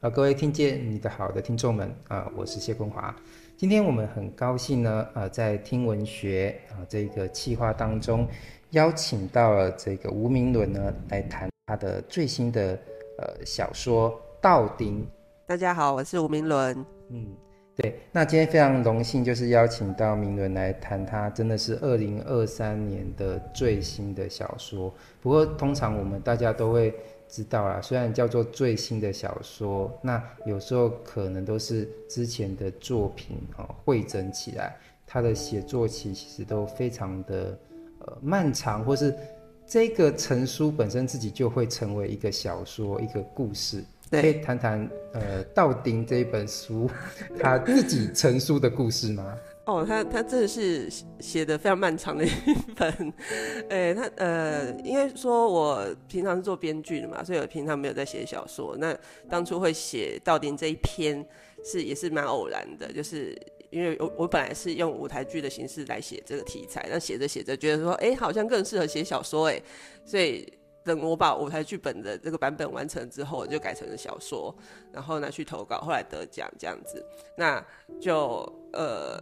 呃，各位听见你的好的听众们啊、呃，我是谢坤华。今天我们很高兴呢，呃，在听文学啊、呃、这个企划当中，邀请到了这个吴明伦呢来谈他的最新的呃小说《道丁》。大家好，我是吴明伦。嗯，对，那今天非常荣幸，就是邀请到明伦来谈他真的是二零二三年的最新的小说。不过通常我们大家都会。知道啦，虽然叫做最新的小说，那有时候可能都是之前的作品哦汇整起来，他的写作期其实都非常的呃漫长，或是这个成书本身自己就会成为一个小说一个故事。对，可以谈谈呃《道丁》这一本书他自己成书的故事吗？哦，他他真的是写的非常漫长的一本，哎、他呃，应该说我平常是做编剧的嘛，所以我平常没有在写小说。那当初会写《道丁》这一篇是也是蛮偶然的，就是因为我我本来是用舞台剧的形式来写这个题材，那写着写着觉得说，哎、好像更适合写小说，哎，所以等我把舞台剧本的这个版本完成之后，我就改成了小说，然后拿去投稿，后来得奖这样子，那就呃。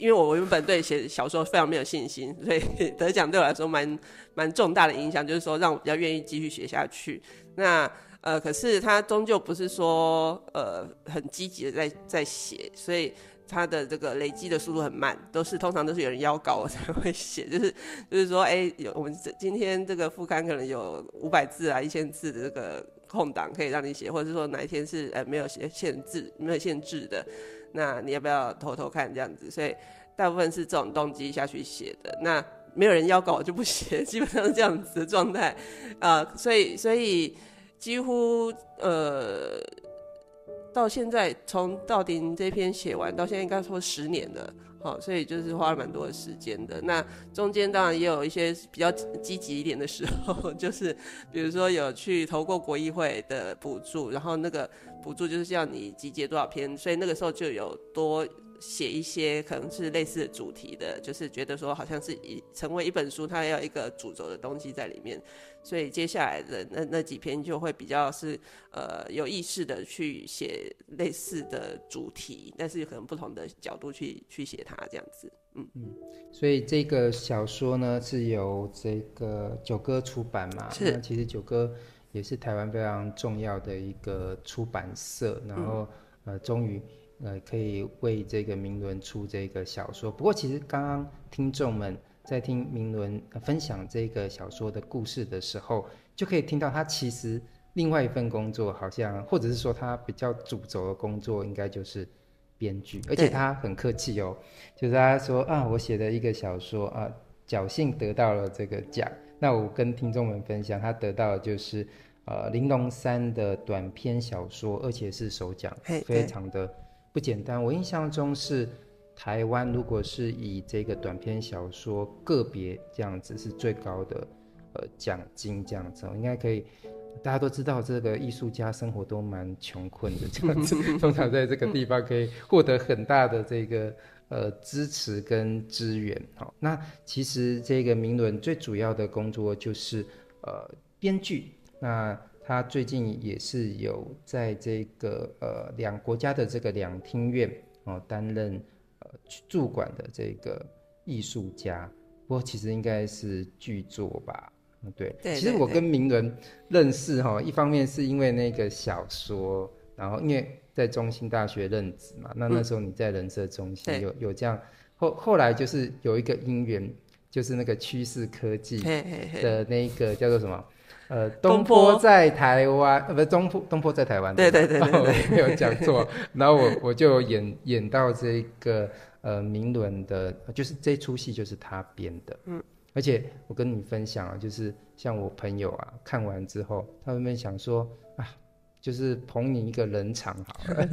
因为我原本对写小说非常没有信心，所以 得奖对我来说蛮蛮重大的影响，就是说让我比较愿意继续写下去。那呃，可是他终究不是说呃很积极的在在写，所以他的这个累积的速度很慢，都是通常都是有人邀稿我 才会写，就是就是说，哎，有我们今天这个副刊可能有五百字啊、一千字的这个空档可以让你写，或者是说哪一天是呃没有写限制、没有限制的。那你要不要偷偷看这样子？所以大部分是这种动机下去写的。那没有人要搞我就不写，基本上是这样子的状态。啊、所以所以几乎呃到现在从道丁这篇写完到现在应该说十年了。好，所以就是花了蛮多的时间的。那中间当然也有一些比较积极一点的时候，就是比如说有去投过国议会的补助，然后那个补助就是叫你集结多少篇，所以那个时候就有多。写一些可能是类似的主题的，就是觉得说好像是一成为一本书，它要一个主轴的东西在里面，所以接下来的那那几篇就会比较是呃有意识的去写类似的主题，但是可能不同的角度去去写它这样子，嗯嗯，所以这个小说呢是由这个九哥出版嘛，是，其实九歌也是台湾非常重要的一个出版社，然后、嗯、呃终于。呃，可以为这个明伦出这个小说。不过，其实刚刚听众们在听明伦分享这个小说的故事的时候，就可以听到他其实另外一份工作，好像或者是说他比较主轴的工作，应该就是编剧。而且他很客气哦，就是他说啊，我写的一个小说啊，侥幸得到了这个奖。那我跟听众们分享，他得到的就是呃玲珑三的短篇小说，而且是首奖，非常的。不简单，我印象中是台湾，如果是以这个短篇小说个别这样子是最高的呃奖金这样子，应该可以。大家都知道，这个艺术家生活都蛮穷困的这样子，通常在这个地方可以获得很大的这个呃支持跟支援。好，那其实这个明伦最主要的工作就是呃编剧。那他最近也是有在这个呃两国家的这个两厅院哦担任呃驻馆的这个艺术家，不过其实应该是剧作吧，对。对，对，对。其实我跟明伦认识哈，一方面是因为那个小说，然后因为在中兴大学任职嘛，那那时候你在人社中心有有这样，后后来就是有一个因缘，就是那个趋势科技的那个叫做什么？呃，东坡在台湾，呃，不是东坡，东坡在台湾。对对对 没有讲错。然后我我就演演到这个呃明伦的，就是这出戏就是他编的。嗯。而且我跟你分享啊，就是像我朋友啊，看完之后，他们想说啊，就是捧你一个人场好了，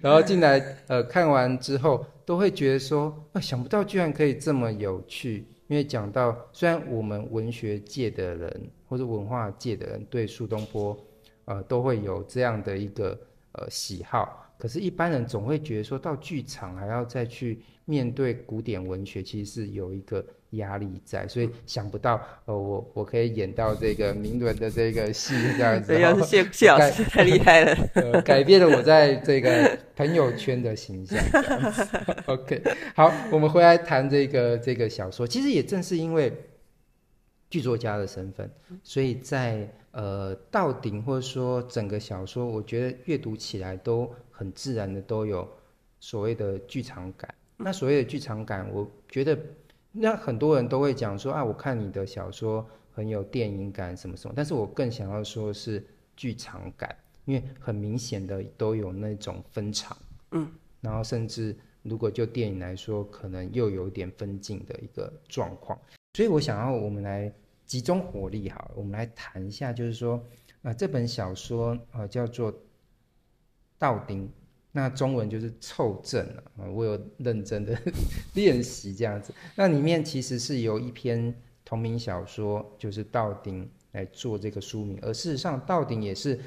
然后进来呃看完之后，都会觉得说啊，想不到居然可以这么有趣。因为讲到，虽然我们文学界的人或者文化界的人对苏东坡，呃，都会有这样的一个呃喜好，可是，一般人总会觉得说到剧场还要再去面对古典文学，其实是有一个压力在，所以想不到，呃，我我可以演到这个名伦的这个戏这样子。要是谢谢老师太厉害了，呃，改变了我在这个朋友圈的形象。OK，好，我们回来谈这个这个小说。其实也正是因为剧作家的身份，所以在呃到顶或者说整个小说，我觉得阅读起来都很自然的，都有所谓的剧场感。那所谓的剧场感，我觉得。那很多人都会讲说啊，我看你的小说很有电影感什么什么，但是我更想要说是剧场感，因为很明显的都有那种分场，嗯，然后甚至如果就电影来说，可能又有点分镜的一个状况，所以我想要我们来集中火力哈，我们来谈一下，就是说啊，这本小说啊叫做《道丁》。那中文就是凑正了啊，我有认真的 练习这样子。那里面其实是由一篇同名小说，就是《道丁》来做这个书名，而事实上，《道丁》也是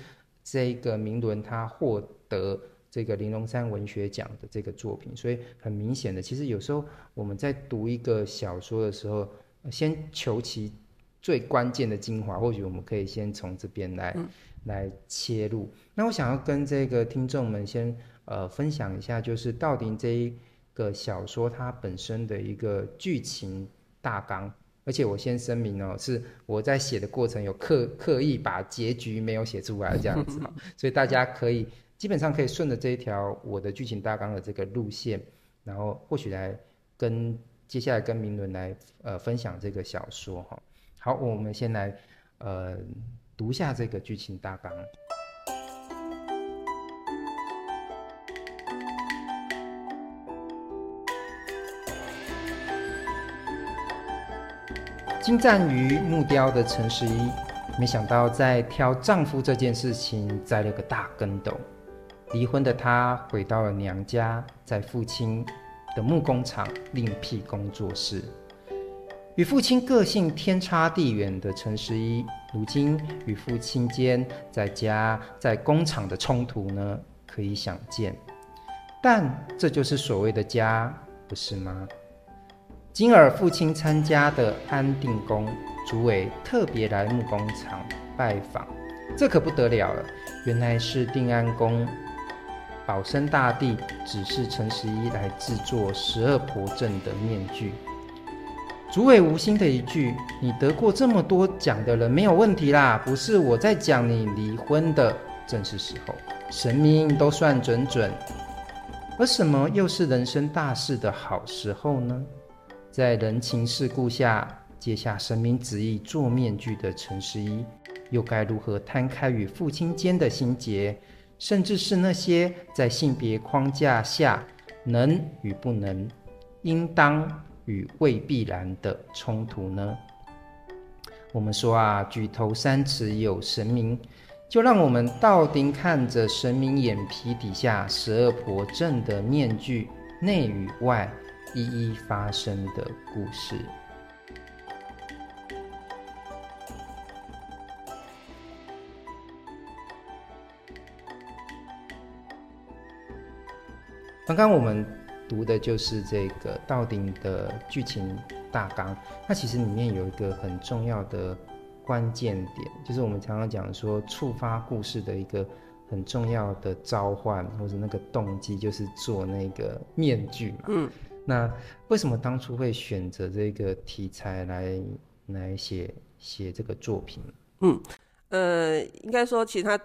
这个明伦他获得这个玲珑山文学奖的这个作品。所以很明显的，其实有时候我们在读一个小说的时候，先求其最关键的精华，或许我们可以先从这边来、嗯、来切入。那我想要跟这个听众们先。呃，分享一下，就是《道丁》这一个小说它本身的一个剧情大纲，而且我先声明哦，是我在写的过程有刻刻意把结局没有写出来这样子，所以大家可以基本上可以顺着这一条我的剧情大纲的这个路线，然后或许来跟接下来跟明伦来呃分享这个小说哈。好，我们先来呃读一下这个剧情大纲。精湛于木雕的陈十一，没想到在挑丈夫这件事情栽了个大跟斗。离婚的她回到了娘家，在父亲的木工厂另辟工作室。与父亲个性天差地远的陈十一，如今与父亲间在家在工厂的冲突呢，可以想见。但这就是所谓的家，不是吗？今儿父亲参加的安定宫，主委特别来木工厂拜访，这可不得了了。原来是定安宫保生大帝指示陈十一来制作十二婆阵的面具。主委无心的一句：“你得过这么多奖的人，没有问题啦。不是我在讲你离婚的正是时候，神明都算准准。而什么又是人生大事的好时候呢？”在人情世故下接下神明旨意做面具的陈十一，又该如何摊开与父亲间的心结，甚至是那些在性别框架下能与不能、应当与未必然的冲突呢？我们说啊，举头三尺有神明，就让我们道丁看着神明眼皮底下十二婆正的面具内与外。一一发生的故事。刚刚我们读的就是这个《道丁》的剧情大纲。那其实里面有一个很重要的关键点，就是我们常常讲说，触发故事的一个很重要的召唤或者那个动机，就是做那个面具嘛。嗯。那为什么当初会选择这个题材来来写写这个作品？嗯，呃，应该说其他，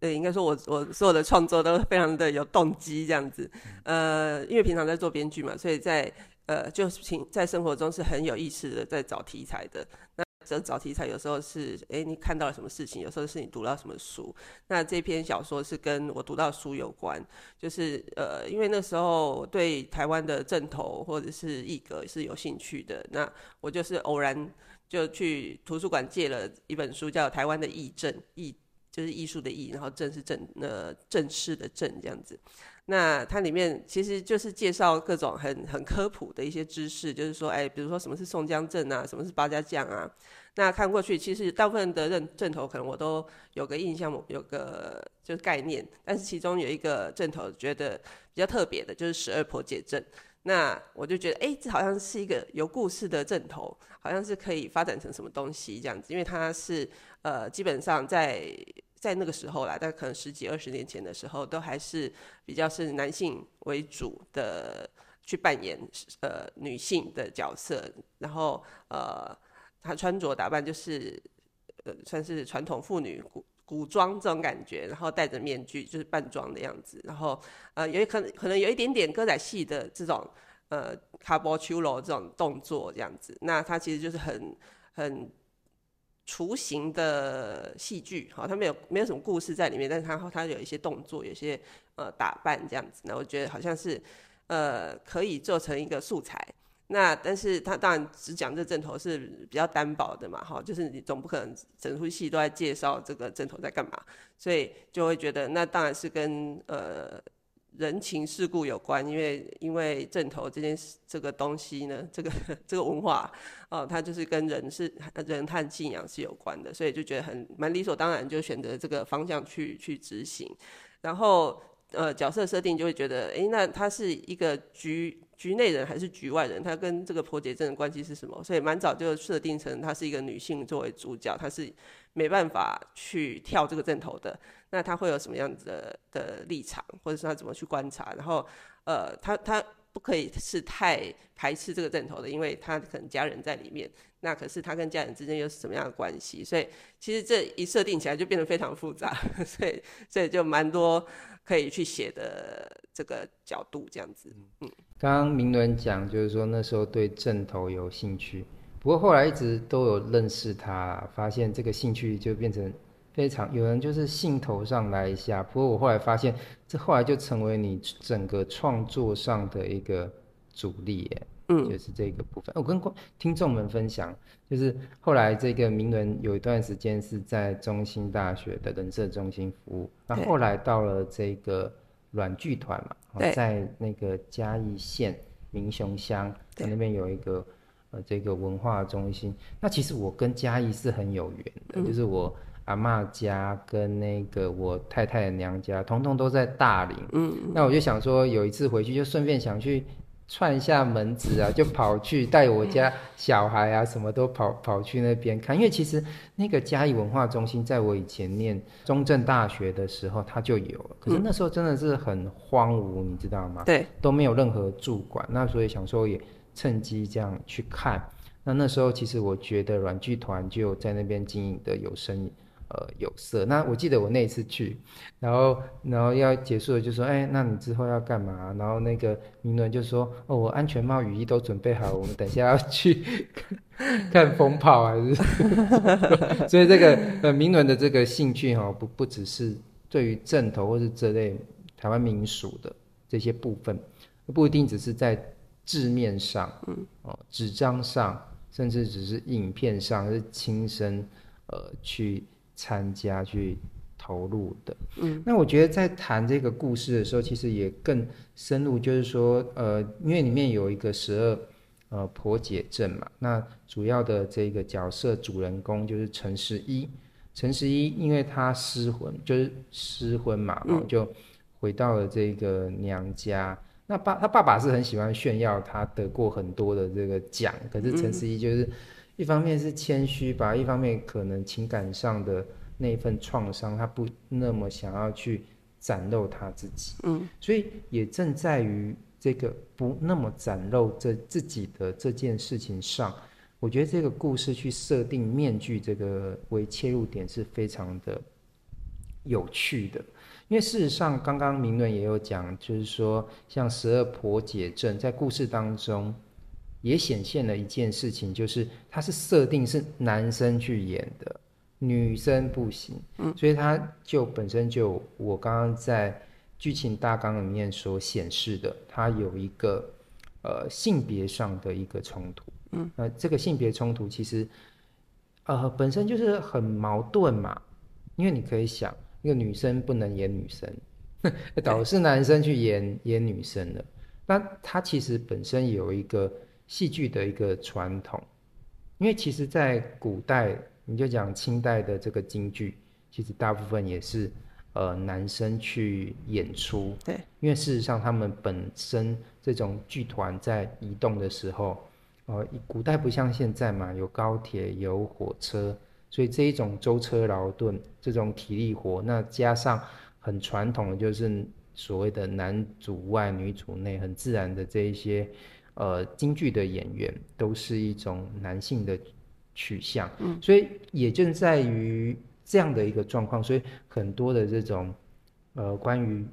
呃，应该说我我所有的创作都非常的有动机这样子。呃，因为平常在做编剧嘛，所以在呃，就平在生活中是很有意识的在找题材的。那这找题材有时候是，哎，你看到了什么事情？有时候是你读到什么书？那这篇小说是跟我读到书有关，就是呃，因为那时候对台湾的阵头或者是艺格是有兴趣的，那我就是偶然就去图书馆借了一本书，叫《台湾的艺政》，艺就是艺术的艺，然后阵是阵，呃，正式的阵这样子。那它里面其实就是介绍各种很很科普的一些知识，就是说，哎，比如说什么是宋江镇啊，什么是八家将啊。那看过去，其实大部分的阵阵头可能我都有个印象，有个就是概念，但是其中有一个阵头觉得比较特别的，就是十二婆姐阵。那我就觉得，哎、这好像是一个有故事的阵头，好像是可以发展成什么东西这样子，因为它是呃，基本上在在那个时候啦，但可能十几二十年前的时候，都还是比较是男性为主的去扮演呃女性的角色，然后呃，她穿着打扮就是呃算是传统妇女古古装这种感觉，然后戴着面具就是扮装的样子，然后呃有可能可能有一点点歌仔戏的这种呃卡波秋罗这种动作这样子，那他其实就是很很雏形的戏剧，好，它没有没有什么故事在里面，但是它它有一些动作，有些呃打扮这样子，那我觉得好像是呃可以做成一个素材。那但是他当然只讲这阵头是比较单薄的嘛，哈，就是你总不可能整出戏都在介绍这个阵头在干嘛，所以就会觉得那当然是跟呃人情世故有关，因为因为正头这件事这个东西呢，这个这个文化哦，它就是跟人是人和信仰是有关的，所以就觉得很蛮理所当然就选择这个方向去去执行，然后呃角色设定就会觉得，哎，那他是一个局。局内人还是局外人，他跟这个婆姐症的关系是什么？所以蛮早就设定成她是一个女性作为主角，她是没办法去跳这个阵头的。那她会有什么样子的的立场，或者是她怎么去观察？然后，呃，她她不可以是太排斥这个阵头的，因为她可能家人在里面。那可是她跟家人之间又是什么样的关系？所以其实这一设定起来就变得非常复杂，所以所以就蛮多可以去写的这个角度这样子，嗯。刚刚明伦讲，就是说那时候对正头有兴趣，不过后来一直都有认识他，发现这个兴趣就变成非常有人就是兴头上来一下。不过我后来发现，这后来就成为你整个创作上的一个主力耶，嗯，就是这个部分。我跟听众们分享，就是后来这个名人有一段时间是在中兴大学的人社中心服务，那后来到了这个。软剧团嘛，在那个嘉义县民雄乡，在那边有一个呃这个文化中心。那其实我跟嘉义是很有缘的，嗯、就是我阿妈家跟那个我太太的娘家，统统都在大林。嗯，那我就想说，有一次回去就顺便想去。串一下门子啊，就跑去带我家小孩啊，什么都跑跑去那边看。因为其实那个嘉义文化中心，在我以前念中正大学的时候，它就有了。可是那时候真的是很荒芜，你知道吗？对，都没有任何驻馆。那所以想说也趁机这样去看。那那时候其实我觉得软剧团就在那边经营的有声。呃，有色。那我记得我那一次去，然后，然后要结束了，就说，哎，那你之后要干嘛？然后那个明伦就说，哦，我安全帽、雨衣都准备好，我们等一下要去 看风炮，还是？所以这个呃，明伦的这个兴趣哈、哦，不不只是对于正头或是这类台湾民俗的这些部分，不一定只是在字面上，嗯，哦，纸张上，甚至只是影片上，是亲身呃去。参加去投入的，嗯，那我觉得在谈这个故事的时候，其实也更深入，就是说，呃，因为里面有一个十二呃婆姐阵嘛，那主要的这个角色主人公就是陈十一，陈十一因为他失婚，就是失婚嘛，然后就回到了这个娘家。嗯、那爸他爸爸是很喜欢炫耀他得过很多的这个奖，可是陈十一就是。嗯一方面是谦虚吧，一方面可能情感上的那份创伤，他不那么想要去展露他自己。嗯，所以也正在于这个不那么展露这自己的这件事情上，我觉得这个故事去设定面具这个为切入点是非常的有趣的。因为事实上，刚刚明伦也有讲，就是说像十二婆姐阵在故事当中。也显现了一件事情，就是他是设定是男生去演的，女生不行。嗯，所以他就本身就我刚刚在剧情大纲里面所显示的，他有一个呃性别上的一个冲突。嗯，那这个性别冲突其实呃本身就是很矛盾嘛，因为你可以想，一个女生不能演女生，导致男生去演演女生的，那他其实本身有一个。戏剧的一个传统，因为其实，在古代，你就讲清代的这个京剧，其实大部分也是呃男生去演出。对，因为事实上他们本身这种剧团在移动的时候，呃，古代不像现在嘛，有高铁有火车，所以这一种舟车劳顿这种体力活，那加上很传统的就是所谓的男主外女主内，很自然的这一些。呃，京剧的演员都是一种男性的取向，嗯，所以也正在于这样的一个状况，所以很多的这种呃关于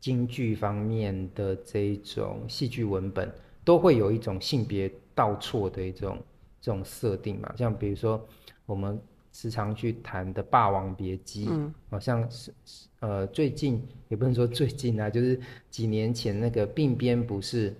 京剧方面的这种戏剧文本，都会有一种性别倒错的一种这种设定嘛，像比如说我们时常去谈的《霸王别姬》，嗯，好像是呃最近也不能说最近啊，就是几年前那个鬓边不是。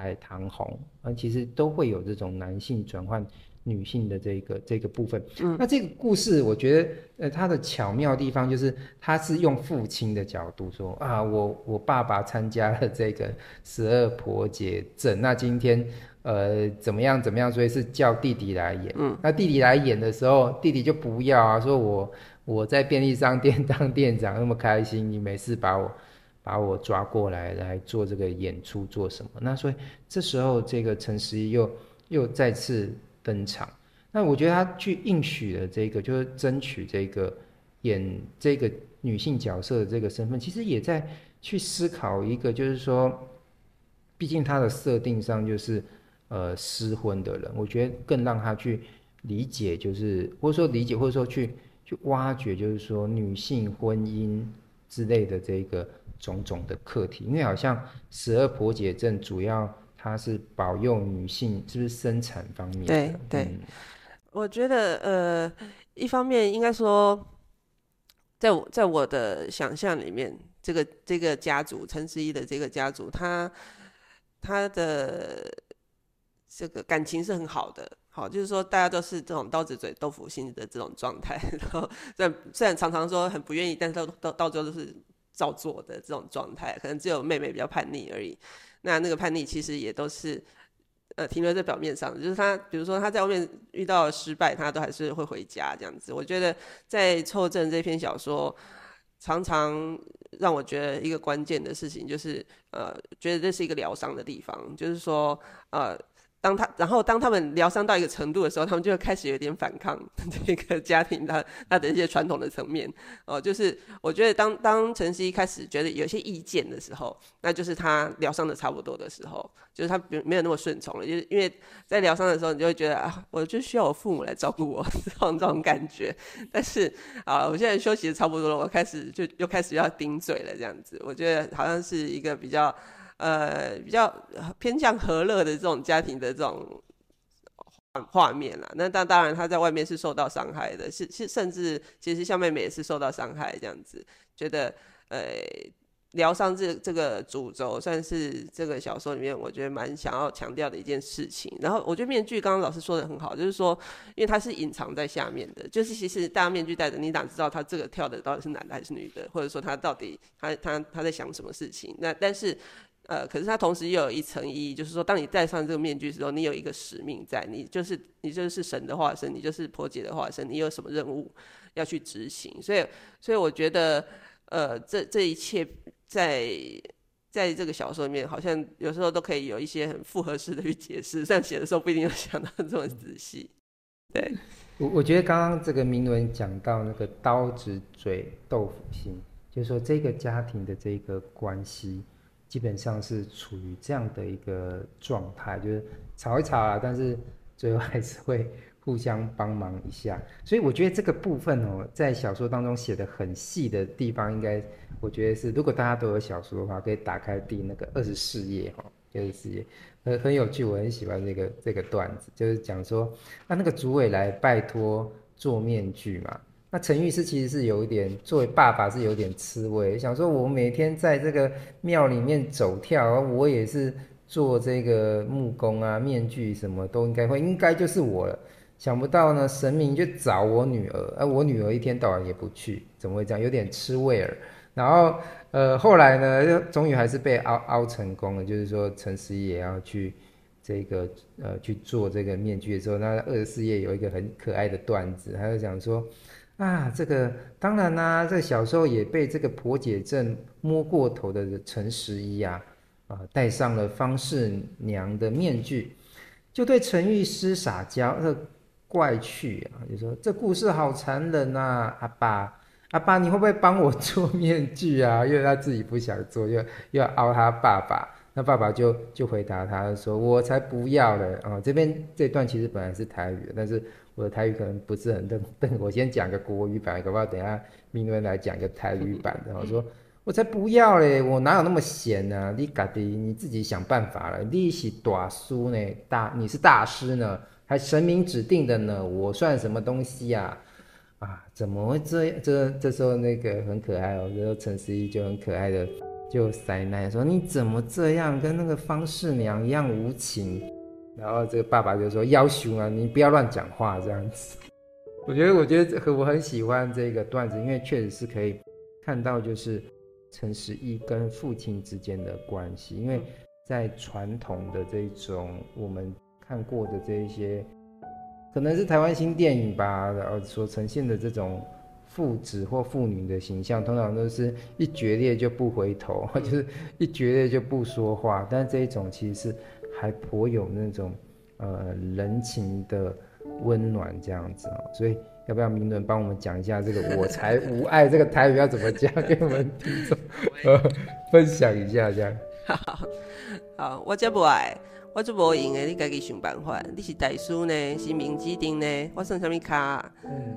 海棠红，啊，其实都会有这种男性转换女性的这个这个部分。嗯，那这个故事，我觉得，呃，它的巧妙地方就是，他是用父亲的角度说啊，我我爸爸参加了这个十二婆节阵，那今天呃怎么样怎么样，所以是叫弟弟来演。嗯，那弟弟来演的时候，弟弟就不要啊，说我我在便利商店 当店长那么开心，你没事把我。把我抓过来来做这个演出做什么？那所以这时候这个陈十一又又再次登场。那我觉得他去应许的这个，就是争取这个演这个女性角色的这个身份，其实也在去思考一个，就是说，毕竟他的设定上就是呃失婚的人，我觉得更让他去理解，就是或者说理解，或者说去去挖掘，就是说女性婚姻之类的这个。种种的课题，因为好像十二婆姐症主要它是保佑女性，是不是生产方面的？对对、嗯，我觉得呃，一方面应该说，在我在我的想象里面，这个这个家族陈十一的这个家族，他他的这个感情是很好的，好，就是说大家都是这种刀子嘴豆腐心的这种状态，然后虽然虽然常常说很不愿意，但是到到到最后都是。照做的这种状态，可能只有妹妹比较叛逆而已。那那个叛逆其实也都是，呃，停留在表面上。就是他，比如说他在外面遇到了失败，他都还是会回家这样子。我觉得在《凑阵》这篇小说，常常让我觉得一个关键的事情就是，呃，觉得这是一个疗伤的地方，就是说，呃。当他，然后当他们疗伤到一个程度的时候，他们就会开始有点反抗 这个家庭他他的一些传统的层面哦，就是我觉得当当陈曦一开始觉得有些意见的时候，那就是他疗伤的差不多的时候，就是他没有那么顺从了，就是因为在疗伤的时候，你就会觉得啊，我就需要我父母来照顾我 这种这种感觉。但是啊，我现在休息的差不多了，我开始就又开始要顶嘴了，这样子，我觉得好像是一个比较。呃，比较偏向和乐的这种家庭的这种画面啦。那当当然，他在外面是受到伤害的，是是甚至其实像妹妹也是受到伤害这样子。觉得呃，疗伤这这个主轴算是这个小说里面我觉得蛮想要强调的一件事情。然后我觉得面具刚刚老师说的很好，就是说，因为它是隐藏在下面的，就是其实大面具戴着，你哪知道他这个跳的到底是男的还是女的，或者说他到底他他他在想什么事情？那但是。呃，可是它同时又有一层意义，就是说，当你戴上这个面具的时候，你有一个使命在，你就是你就是神的化身，你就是婆姐的化身，你有什么任务要去执行？所以，所以我觉得，呃，这这一切在在这个小说里面，好像有时候都可以有一些很复合式的去解释，但写的时候不一定要想到这么仔细。对，我我觉得刚刚这个铭文讲到那个刀子嘴豆腐心，就是说这个家庭的这个关系。基本上是处于这样的一个状态，就是吵一吵啊，但是最后还是会互相帮忙一下。所以我觉得这个部分哦，在小说当中写的很细的地方，应该我觉得是，如果大家都有小说的话，可以打开第那个二十四页哈，二十四页很很有趣，我很喜欢这个这个段子，就是讲说，那那个主委来拜托做面具嘛。那陈玉师其实是有一点，作为爸爸是有点吃味，想说我每天在这个庙里面走跳，我也是做这个木工啊，面具什么都应该会，应该就是我了。想不到呢，神明就找我女儿，而我女儿一天到晚也不去，怎么会这样？有点吃味儿。然后呃，后来呢，终于还是被凹凹成功了，就是说陈十一也要去这个呃去做这个面具的时候，那二十四页有一个很可爱的段子，他就讲说啊，这个当然啦、啊，这小时候也被这个婆姐镇摸过头的陈十一啊，啊戴上了方氏娘的面具，就对陈玉师撒娇，这怪趣啊，就说这故事好残忍啊，阿爸阿爸你会不会帮我做面具啊？因为他自己不想做，又又要凹他爸爸。那爸爸就就回答他说：“我才不要了啊、哦！这边这段其实本来是台语，但是我的台语可能不是很正。等我先讲个国语版，搞不好等下明伦来讲个台语版的。我说我才不要嘞！我哪有那么闲呢、啊？你嘎的你自己想办法了。你是大师呢，大你是大师呢，还神明指定的呢，我算什么东西呀、啊？啊，怎么会这样？这这时候那个很可爱哦，这时候陈思怡就很可爱的。”就塞奶说：“你怎么这样，跟那个方世娘一样无情？”然后这个爸爸就说：“要求啊，你不要乱讲话这样子。”我觉得，我觉得我很喜欢这个段子，因为确实是可以看到，就是陈十一跟父亲之间的关系。因为在传统的这种我们看过的这一些，可能是台湾新电影吧，然后所呈现的这种。父子或父女的形象，通常都是一决裂就不回头，就是一决裂就不说话。但是这一种其实是还颇有那种呃人情的温暖这样子哦。所以要不要明伦帮我们讲一下这个“我才无爱”这个台语要怎么讲，给我们听众呃分享一下这样。好，好，我这不爱，我就无用的，你自己想办法。你是大叔呢，是明指定呢，我算什么卡？嗯。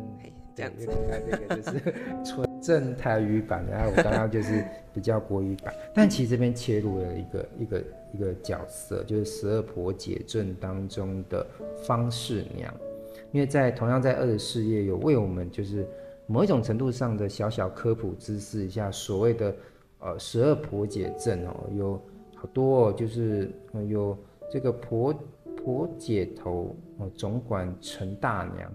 这样子，看这个就是 纯正台语版，然后我刚刚就是比较国语版，但其实这边切入了一个一个一个角色，就是十二婆姐镇当中的方氏娘，因为在同样在二十四页有为我们就是某一种程度上的小小科普知识一下所谓的呃十二婆姐镇哦，有好多哦，就是有这个婆婆姐头哦，总管陈大娘。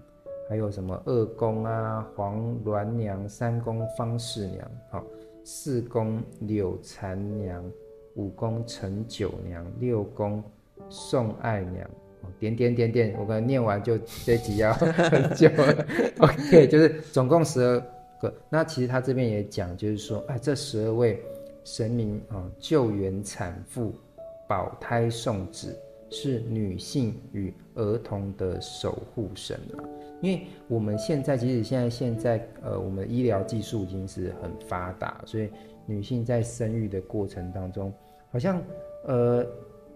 还有什么二宫啊，黄鸾娘，三宫方氏娘，好，四宫柳残娘，五宫陈九娘，六宫宋爱娘，点点点点，我可能念完就这集要很久了。OK，就是总共十二个。那其实他这边也讲，就是说，哎，这十二位神明啊，救援产妇、保胎送子，是女性与儿童的守护神啊。因为我们现在，即使现在现在，呃，我们的医疗技术已经是很发达，所以女性在生育的过程当中，好像，呃，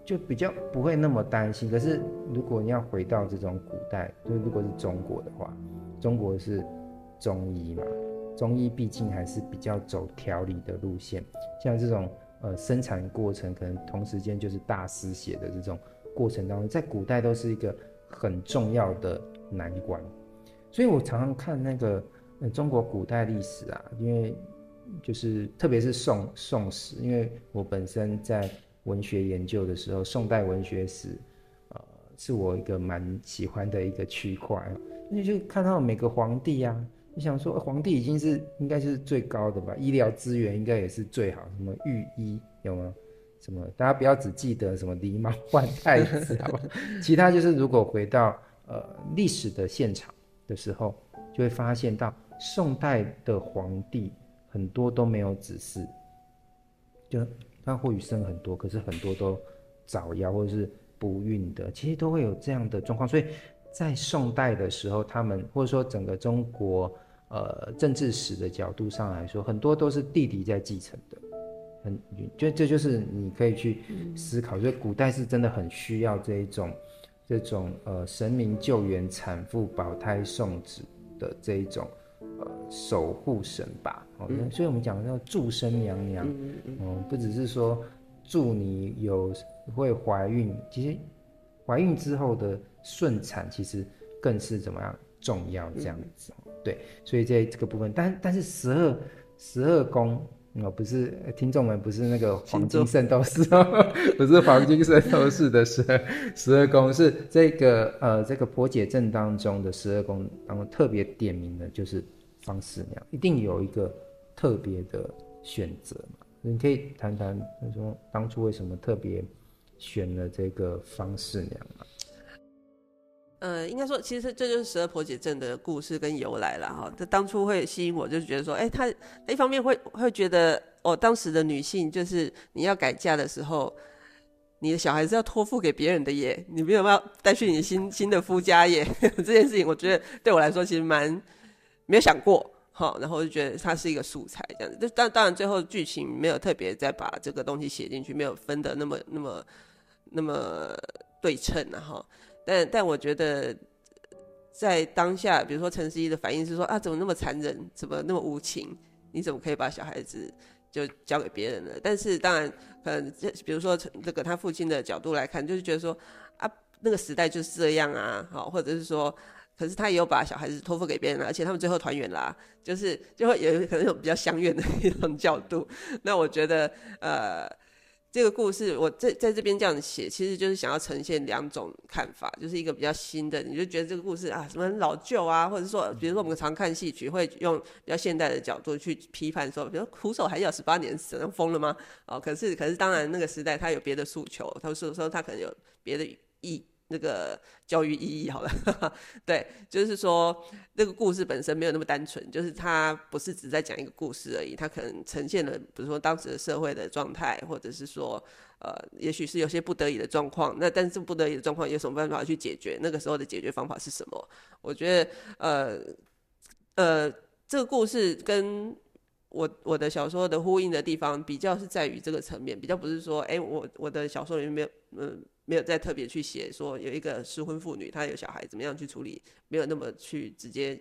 就比较不会那么担心。可是如果你要回到这种古代，就是如果是中国的话，中国是中医嘛，中医毕竟还是比较走调理的路线，像这种呃生产过程可能同时间就是大失血的这种过程当中，在古代都是一个很重要的。难关，所以我常常看那个呃中国古代历史啊，因为就是特别是宋宋史，因为我本身在文学研究的时候，宋代文学史，呃，是我一个蛮喜欢的一个区块。那就看到每个皇帝啊，你想说皇帝已经是应该是最高的吧，医疗资源应该也是最好，什么御医有吗？什么大家不要只记得什么狸猫换太子，好吧？其他就是如果回到。呃，历史的现场的时候，就会发现到宋代的皇帝很多都没有子嗣，就他或许生很多，可是很多都早夭或者是不孕的，其实都会有这样的状况。所以在宋代的时候，他们或者说整个中国呃政治史的角度上来说，很多都是弟弟在继承的，很就这就是你可以去思考，所以古代是真的很需要这一种。这种呃神明救援产妇、保胎送子的这一种呃守护神吧，所以我们讲叫祝生娘娘，嗯，不只是说祝你有会怀孕，其实怀孕之后的顺产其实更是怎么样重要这样子，嗯、对，所以在这个部分，但但是十二十二宫。哦，不是听众们，不是那个黄金圣斗士哦，不是黄金圣斗士的十二十二宫，是这个呃这个婆姐阵当中的十二宫当中特别点名的，就是方四娘，一定有一个特别的选择嘛？你可以谈谈，说当初为什么特别选了这个方式娘啊？呃，应该说，其实这就是十二婆姐镇的故事跟由来了哈。这当初会吸引我，就是觉得说，哎，她一方面会会觉得，哦，当时的女性就是你要改嫁的时候，你的小孩子要托付给别人的耶，你没有办法带去你新新的夫家耶。这件事情，我觉得对我来说其实蛮没有想过，好，然后我就觉得它是一个素材这样子。但当当然最后剧情没有特别再把这个东西写进去，没有分得那么那么那么对称然后。但但我觉得，在当下，比如说陈思一的反应是说啊，怎么那么残忍，怎么那么无情？你怎么可以把小孩子就交给别人了？但是当然，可能这比如说从这个他父亲的角度来看，就是觉得说啊，那个时代就是这样啊，好，或者是说，可是他也有把小孩子托付给别人了，而且他们最后团圆啦，就是就会有可能有比较相怨的一种角度。那我觉得，呃。这个故事我在在这边这样写，其实就是想要呈现两种看法，就是一个比较新的，你就觉得这个故事啊什么老旧啊，或者说，比如说我们常看戏曲会用比较现代的角度去批判说，比如苦守还要十八年，死疯了吗？哦，可是可是当然那个时代他有别的诉求，他说说他可能有别的意。那个教育意义好了，对，就是说那个故事本身没有那么单纯，就是它不是只在讲一个故事而已，它可能呈现了，比如说当时的社会的状态，或者是说，呃，也许是有些不得已的状况，那但是不得已的状况有什么办法去解决？那个时候的解决方法是什么？我觉得，呃，呃，这个故事跟我我的小说的呼应的地方，比较是在于这个层面，比较不是说，哎，我我的小说里面没有，嗯。没有再特别去写说有一个失婚妇女，她有小孩怎么样去处理，没有那么去直接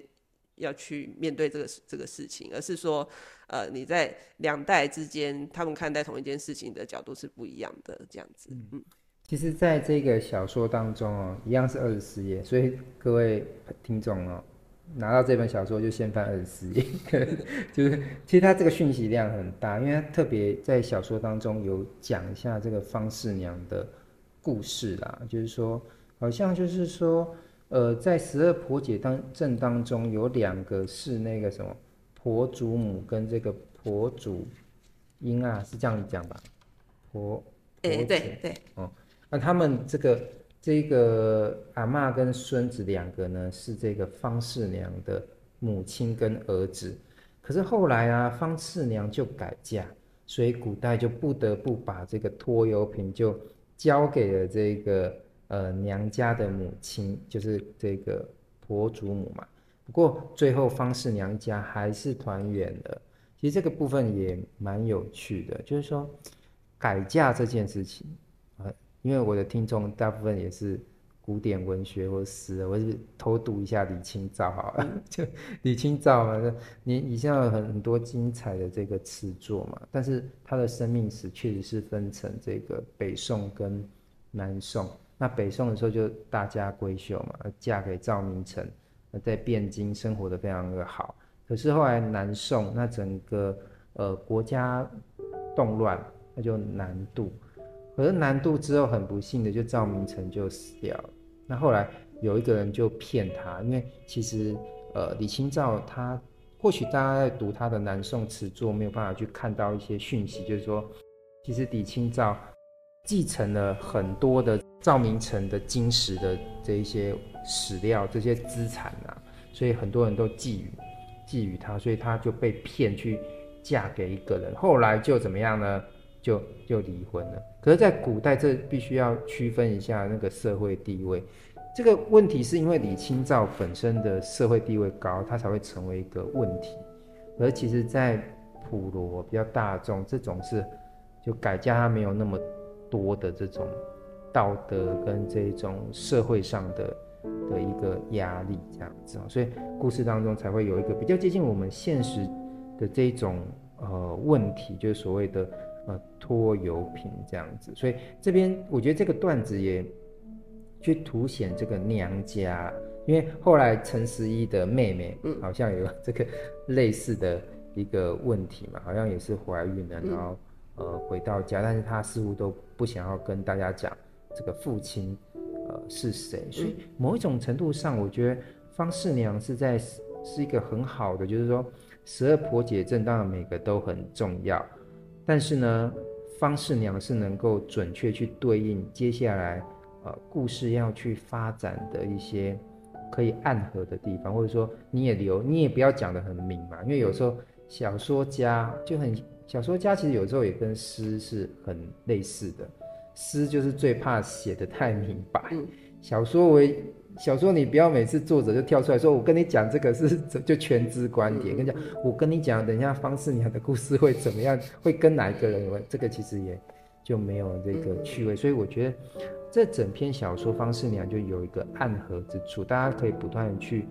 要去面对这个这个事情，而是说，呃，你在两代之间，他们看待同一件事情的角度是不一样的，这样子。嗯，其实，在这个小说当中哦，一样是二十四页，所以各位听众哦，拿到这本小说就先翻二十四页，就是其实它这个讯息量很大，因为它特别在小说当中有讲一下这个方四娘的。故事啦，就是说，好像就是说，呃，在十二婆姐当正当中，有两个是那个什么婆祖母跟这个婆祖英啊，是这样子讲吧？婆，哎、欸，对对，哦，那他们这个这个阿妈跟孙子两个呢，是这个方式娘的母亲跟儿子，可是后来啊，方式娘就改嫁，所以古代就不得不把这个拖油瓶就。交给了这个呃娘家的母亲，就是这个婆祖母嘛。不过最后方式娘家还是团圆了。其实这个部分也蛮有趣的，就是说改嫁这件事情，因为我的听众大部分也是古典文学或诗，我是偷读一下李清照好了。就李清照嘛，你以前有很多精彩的这个词作嘛，但是他的生命史确实是分成这个北宋跟南宋。那北宋的时候就大家闺秀嘛，嫁给赵明诚，在汴京生活的非常的好。可是后来南宋，那整个呃国家动乱，那就南渡。可是南渡之后很不幸的，就赵明诚就死掉了。那后来有一个人就骗他，因为其实呃李清照他或许大家在读他的南宋词作没有办法去看到一些讯息，就是说其实李清照继承了很多的赵明诚的金石的这一些史料这些资产啊，所以很多人都觊觎觊觎他，所以他就被骗去嫁给一个人，后来就怎么样呢？就就离婚了。可是，在古代，这必须要区分一下那个社会地位。这个问题是因为李清照本身的社会地位高，她才会成为一个问题。而其实，在普罗比较大众，这种是就改嫁，他没有那么多的这种道德跟这种社会上的的一个压力，这样子。所以，故事当中才会有一个比较接近我们现实的这种呃问题，就是所谓的。呃，拖油瓶这样子，所以这边我觉得这个段子也去凸显这个娘家，因为后来陈十一的妹妹，嗯，好像有这个类似的一个问题嘛，好像也是怀孕了，然后呃回到家，但是她似乎都不想要跟大家讲这个父亲呃是谁，所以某一种程度上，我觉得方四娘是在是一个很好的，就是说十二婆姐症当然每个都很重要。但是呢，方式娘是能够准确去对应接下来呃故事要去发展的一些可以暗合的地方，或者说你也留，你也不要讲得很明嘛，因为有时候小说家就很，小说家其实有时候也跟诗是很类似的，诗就是最怕写的太明白，小说为。小说你不要每次作者就跳出来说，我跟你讲这个是 就全知观点，跟你讲我跟你讲，等一下方世娘的故事会怎么样，会跟哪一个人有关，这个其实也就没有这个趣味。所以我觉得这整篇小说方世娘就有一个暗合之处，大家可以不断的去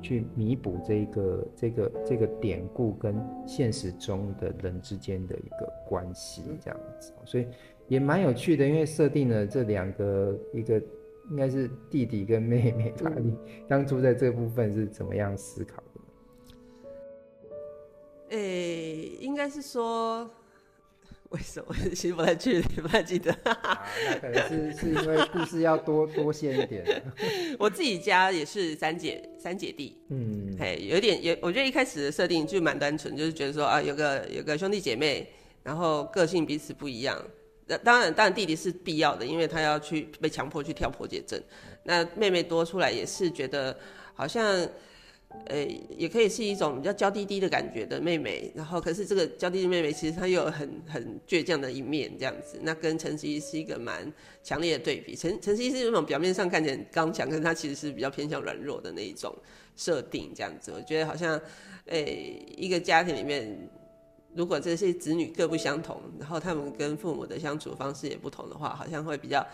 去弥补这个这个这个典故跟现实中的人之间的一个关系，这样子，所以也蛮有趣的，因为设定了这两个一个。应该是弟弟跟妹妹吧？你当初在这部分是怎么样思考的？诶、欸，应该是说，为什么？其实不太记得，不太记得。啊，那可能是是因为故事要多多线一点。我自己家也是三姐三姐弟，嗯，哎，有点有，我觉得一开始的设定就蛮单纯，就是觉得说啊，有个有个兄弟姐妹，然后个性彼此不一样。当然，当然弟弟是必要的，因为他要去被强迫去跳破解阵。那妹妹多出来也是觉得好像，呃、也可以是一种比较娇滴滴的感觉的妹妹。然后，可是这个娇滴滴妹妹其实她又有很很倔强的一面，这样子。那跟陈十一是一个蛮强烈的对比。陈陈十一是那种表面上看起来刚强，可是她其实是比较偏向软弱的那一种设定，这样子。我觉得好像，诶、一个家庭里面。如果这些子女各不相同，然后他们跟父母的相处方式也不同的话，好像会比较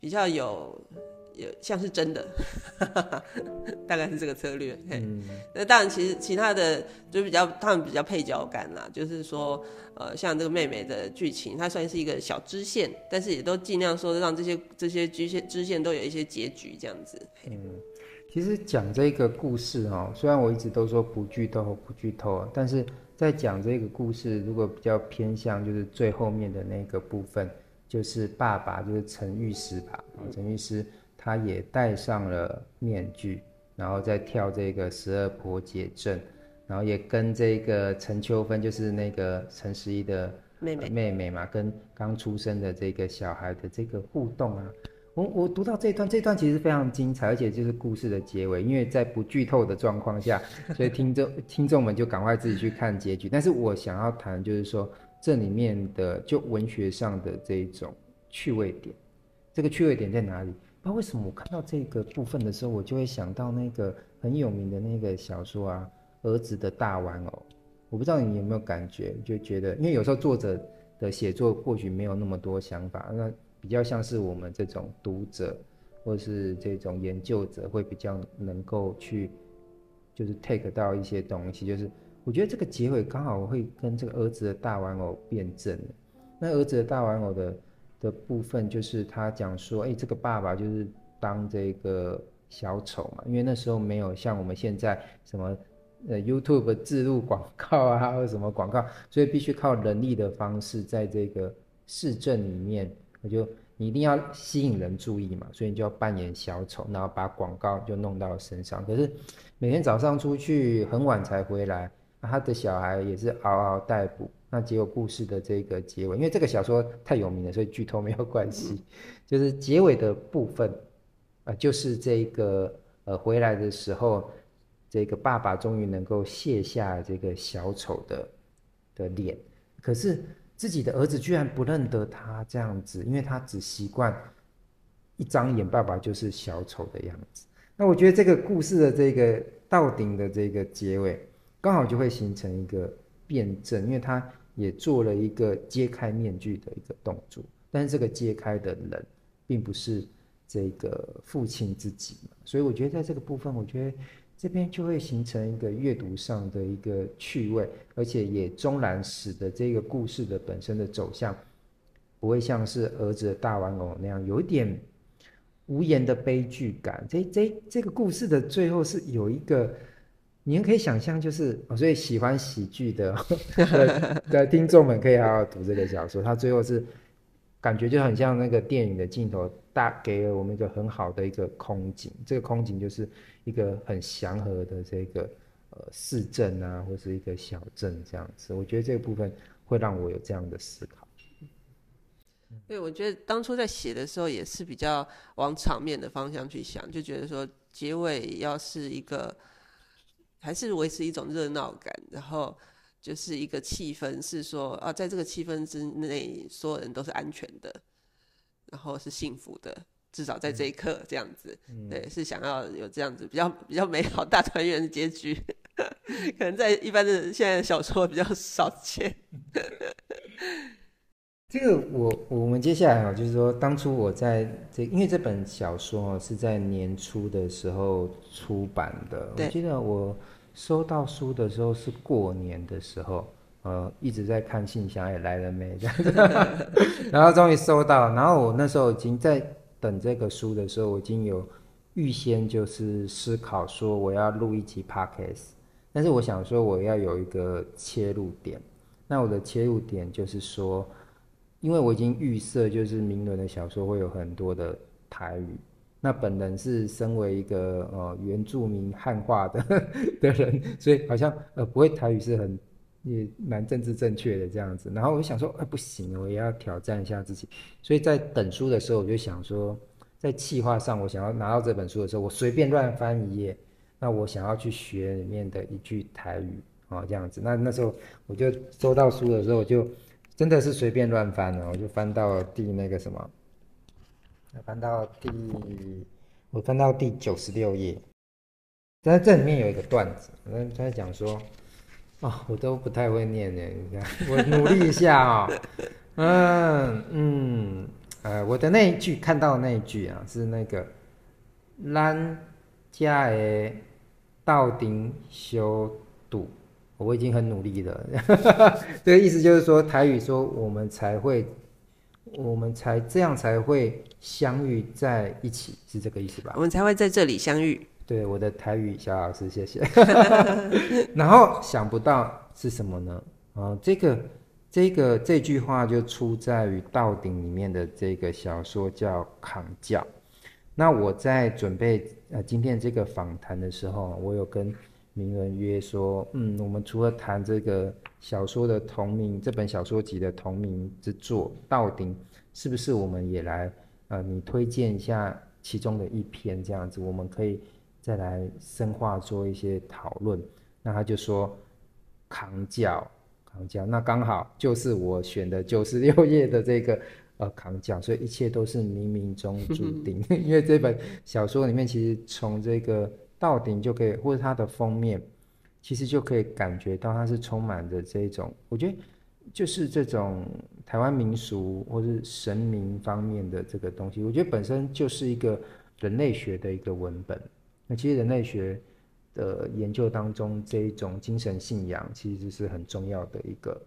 比较有有像是真的，大概是这个策略。嗯，那当然，其实其他的就比较他们比较配角感啦，就是说，呃，像这个妹妹的剧情，它算是一个小支线，但是也都尽量说让这些这些支线支线都有一些结局这样子。嗯，其实讲这个故事哦，虽然我一直都说不剧透不剧透，但是。在讲这个故事，如果比较偏向就是最后面的那个部分，就是爸爸就是陈玉师吧，陈玉师他也戴上了面具，然后再跳这个十二婆解阵，然后也跟这个陈秋芬就是那个陈十一的妹妹妹妹嘛，跟刚出生的这个小孩的这个互动啊。我我读到这段，这段其实非常精彩，而且就是故事的结尾，因为在不剧透的状况下，所以听众听众们就赶快自己去看结局。但是我想要谈就是说，这里面的就文学上的这一种趣味点，这个趣味点在哪里？不知道为什么我看到这个部分的时候，我就会想到那个很有名的那个小说啊，《儿子的大玩偶》。我不知道你有没有感觉，就觉得因为有时候作者的写作或许没有那么多想法，那。比较像是我们这种读者，或是这种研究者，会比较能够去，就是 take 到一些东西。就是我觉得这个结尾刚好会跟这个儿子的大玩偶辩证。那儿子的大玩偶的的部分，就是他讲说，哎，这个爸爸就是当这个小丑嘛，因为那时候没有像我们现在什么呃 YouTube 置入广告啊，或者什么广告，所以必须靠人力的方式，在这个市镇里面。我就你一定要吸引人注意嘛，所以你就要扮演小丑，然后把广告就弄到身上。可是每天早上出去很晚才回来，他的小孩也是嗷嗷待哺。那结果故事的这个结尾，因为这个小说太有名了，所以剧透没有关系。就是结尾的部分，啊，就是这个呃回来的时候，这个爸爸终于能够卸下这个小丑的的脸，可是。自己的儿子居然不认得他这样子，因为他只习惯一张眼，爸爸就是小丑的样子。那我觉得这个故事的这个到顶的这个结尾，刚好就会形成一个辩证，因为他也做了一个揭开面具的一个动作，但是这个揭开的人并不是这个父亲自己嘛，所以我觉得在这个部分，我觉得。这边就会形成一个阅读上的一个趣味，而且也终然使得这个故事的本身的走向，不会像是儿子的大玩偶那样有一点无言的悲剧感。这这这个故事的最后是有一个，你们可以想象，就是所以喜欢喜剧的 的，的听众们可以好好读这个小说，它最后是感觉就很像那个电影的镜头，大给了我们一个很好的一个空景，这个空景就是。一个很祥和的这个呃市镇啊，或是一个小镇这样子，我觉得这个部分会让我有这样的思考。对，我觉得当初在写的时候也是比较往场面的方向去想，就觉得说结尾要是一个，还是维持一种热闹感，然后就是一个气氛，是说啊，在这个气氛之内，所有人都是安全的，然后是幸福的，至少在这一刻这样子。嗯、对，是想要有这样子比较比较美好大团圆的结局，可能在一般的现在的小说比较少见。这个我我们接下来啊，就是说，当初我在这，因为这本小说是在年初的时候出版的。我记得我收到书的时候是过年的时候，呃，一直在看信箱，也来了没这样子，然后终于收到。然后我那时候已经在等这个书的时候，我已经有预先就是思考说我要录一集 podcast，但是我想说我要有一个切入点。那我的切入点就是说。因为我已经预设，就是明伦的小说会有很多的台语。那本人是身为一个呃原住民汉化的 的人，所以好像呃不会台语是很也蛮政治正确的这样子。然后我就想说，哎、不行，我也要挑战一下自己。所以在等书的时候，我就想说，在企划上，我想要拿到这本书的时候，我随便乱翻一页，那我想要去学里面的一句台语啊、哦、这样子。那那时候我就收到书的时候，我就。真的是随便乱翻了，我就翻到第那个什么，翻到第，我翻到第九十六页，在这里面有一个段子，他在讲说，哦，我都不太会念呢，你看，我努力一下啊、哦，嗯嗯，呃，我的那一句看到的那一句啊，是那个，咱家的道顶修堵。我已经很努力了，这个意思就是说，台语说我们才会，我们才这样才会相遇在一起，是这个意思吧？我们才会在这里相遇。对，我的台语小老师，谢谢。然后想不到是什么呢？啊，这个这个这句话就出在于《道鼎》里面的这个小说叫《扛教》。那我在准备呃今天这个访谈的时候，我有跟。名人约说：“嗯，我们除了谈这个小说的同名，这本小说集的同名之作《道鼎》，是不是我们也来？呃，你推荐一下其中的一篇，这样子我们可以再来深化做一些讨论。”那他就说：“扛轿，扛轿，那刚好就是我选的九十六页的这个 呃扛轿，所以一切都是冥冥中注定。因为这本小说里面，其实从这个。”到顶就可以，或者它的封面，其实就可以感觉到它是充满着这种，我觉得就是这种台湾民俗或是神明方面的这个东西。我觉得本身就是一个人类学的一个文本。那其实人类学的研究当中，这一种精神信仰其实是很重要的一个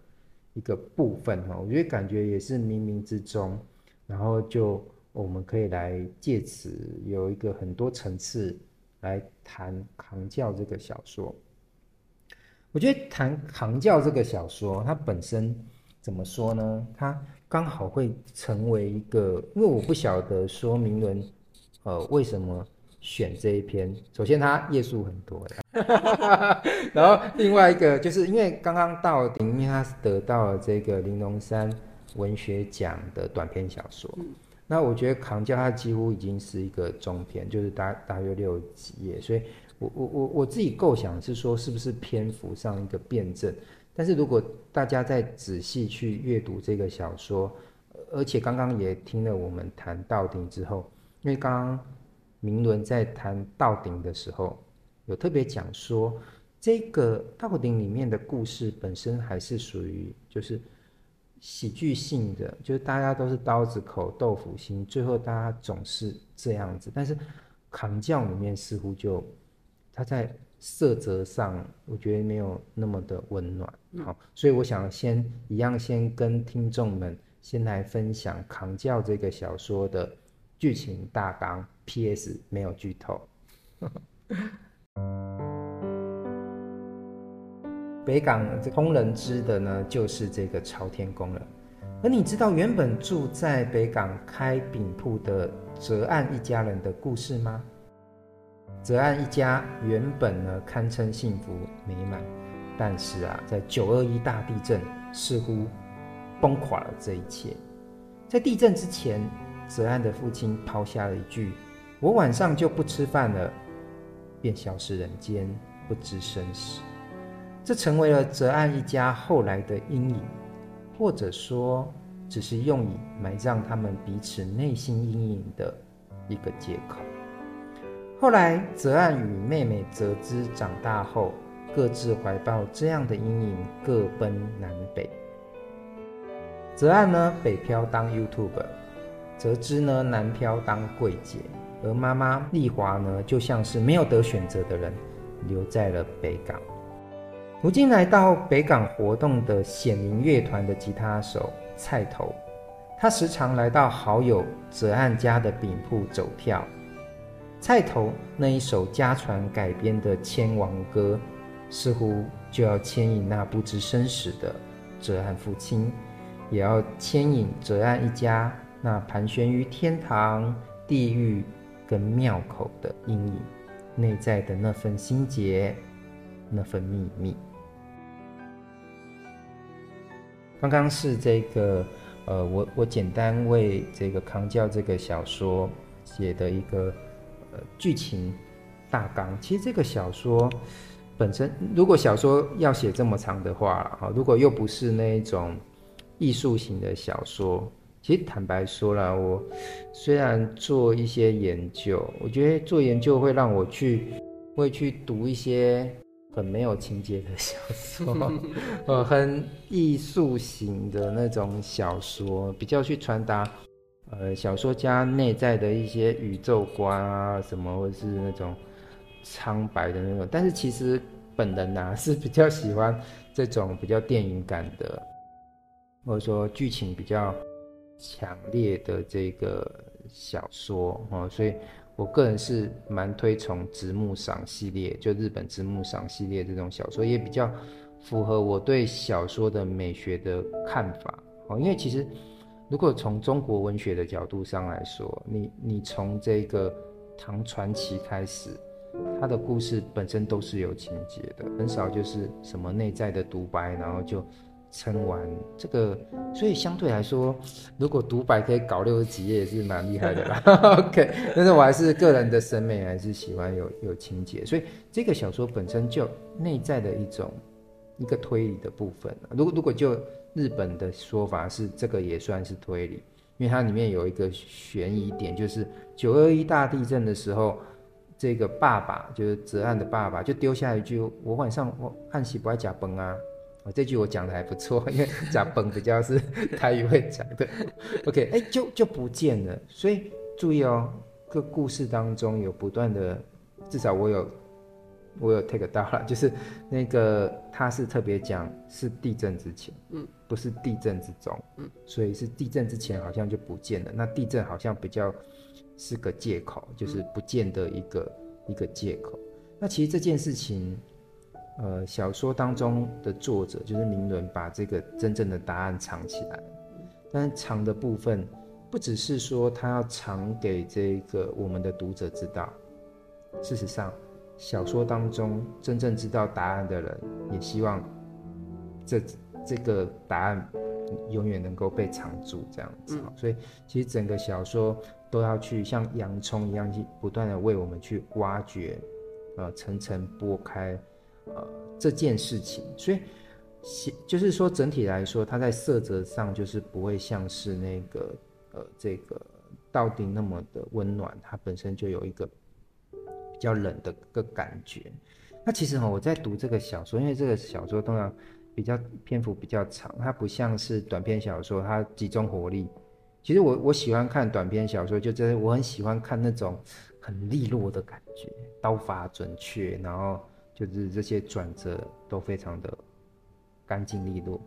一个部分哈。我觉得感觉也是冥冥之中，然后就我们可以来借此有一个很多层次。来谈《扛教》这个小说，我觉得谈《扛教》这个小说，它本身怎么说呢？它刚好会成为一个，因为我不晓得说明伦，呃，为什么选这一篇。首先，它页数很多，然后另外一个就是因为刚刚到顶，因为它是得到了这个玲珑山文学奖的短篇小说。那我觉得《扛教》它几乎已经是一个中篇，就是大大约六几页，所以我我我我自己构想是说，是不是篇幅上一个辩证？但是如果大家再仔细去阅读这个小说，而且刚刚也听了我们谈《到顶》之后，因为刚刚明伦在谈《道鼎》的时候，有特别讲说，这个《道鼎》里面的故事本身还是属于就是。喜剧性的，就是大家都是刀子口豆腐心，最后大家总是这样子。但是扛轿里面似乎就，它在色泽上，我觉得没有那么的温暖。好，所以我想先一样，先跟听众们先来分享扛教这个小说的剧情大纲。P.S. 没有剧透。北港通人知的呢，就是这个朝天宫了。而你知道原本住在北港开饼铺的泽岸一家人的故事吗？泽岸一家原本呢堪称幸福美满，但是啊，在九二一大地震似乎崩垮了这一切。在地震之前，泽岸的父亲抛下了一句：“我晚上就不吃饭了”，便消失人间，不知生死。这成为了泽安一家后来的阴影，或者说，只是用以埋葬他们彼此内心阴影的一个借口。后来，泽岸与妹妹泽之长大后，各自怀抱这样的阴影，各奔南北。泽岸呢，北漂当 YouTube；泽之呢，南漂当柜姐。而妈妈丽华呢，就像是没有得选择的人，留在了北港。如今来到北港活动的显灵乐团的吉他手。菜头，他时常来到好友泽安家的饼铺走跳。菜头那一首家传改编的千王歌，似乎就要牵引那不知生死的泽安父亲，也要牵引泽安一家那盘旋于天堂、地狱跟庙口的阴影，内在的那份心结，那份秘密。刚刚是这个，呃，我我简单为这个康教这个小说写的一个呃剧情大纲。其实这个小说本身，如果小说要写这么长的话，啊，如果又不是那一种艺术型的小说，其实坦白说了，我虽然做一些研究，我觉得做研究会让我去会去读一些。很没有情节的小说，呃，很艺术型的那种小说，比较去传达，呃，小说家内在的一些宇宙观啊，什么，或者是那种苍白的那种。但是其实本人呐、啊、是比较喜欢这种比较电影感的，或者说剧情比较强烈的这个小说哦，所以。我个人是蛮推崇直木赏系列，就日本直木赏系列这种小说，也比较符合我对小说的美学的看法。哦，因为其实如果从中国文学的角度上来说，你你从这个唐传奇开始，它的故事本身都是有情节的，很少就是什么内在的独白，然后就。撑完这个，所以相对来说，如果独白可以搞六十几页，也是蛮厉害的啦。OK，但是我还是个人的审美，还是喜欢有有情节，所以这个小说本身就内在的一种一个推理的部分。如果如果就日本的说法是，这个也算是推理，因为它里面有一个悬疑点，就是九二一大地震的时候，这个爸爸就是泽岸的爸爸，就丢下一句：“我晚上我按喜不爱假崩啊。”这句我讲的还不错，因为讲崩比较是 台语会讲的。OK，哎，就就不见了。所以注意哦，个故事当中有不断的，至少我有我有 take 到了，就是那个他是特别讲是地震之前，嗯，不是地震之中，嗯，所以是地震之前好像就不见了。那地震好像比较是个借口，就是不见的一个一个借口。那其实这件事情。呃，小说当中的作者就是明伦，把这个真正的答案藏起来。但是藏的部分，不只是说他要藏给这个我们的读者知道。事实上，小说当中真正知道答案的人，也希望这这个答案永远能够被藏住，这样子。嗯。所以，其实整个小说都要去像洋葱一样，去不断的为我们去挖掘，呃，层层剥开。呃，这件事情，所以，就是说整体来说，它在色泽上就是不会像是那个呃这个道鼎那么的温暖，它本身就有一个比较冷的个感觉。那其实哈，我在读这个小说，因为这个小说通常比较篇幅比较长，它不像是短篇小说，它集中火力。其实我我喜欢看短篇小说，就真的我很喜欢看那种很利落的感觉，刀法准确，然后。就是这些转折都非常的干净利落，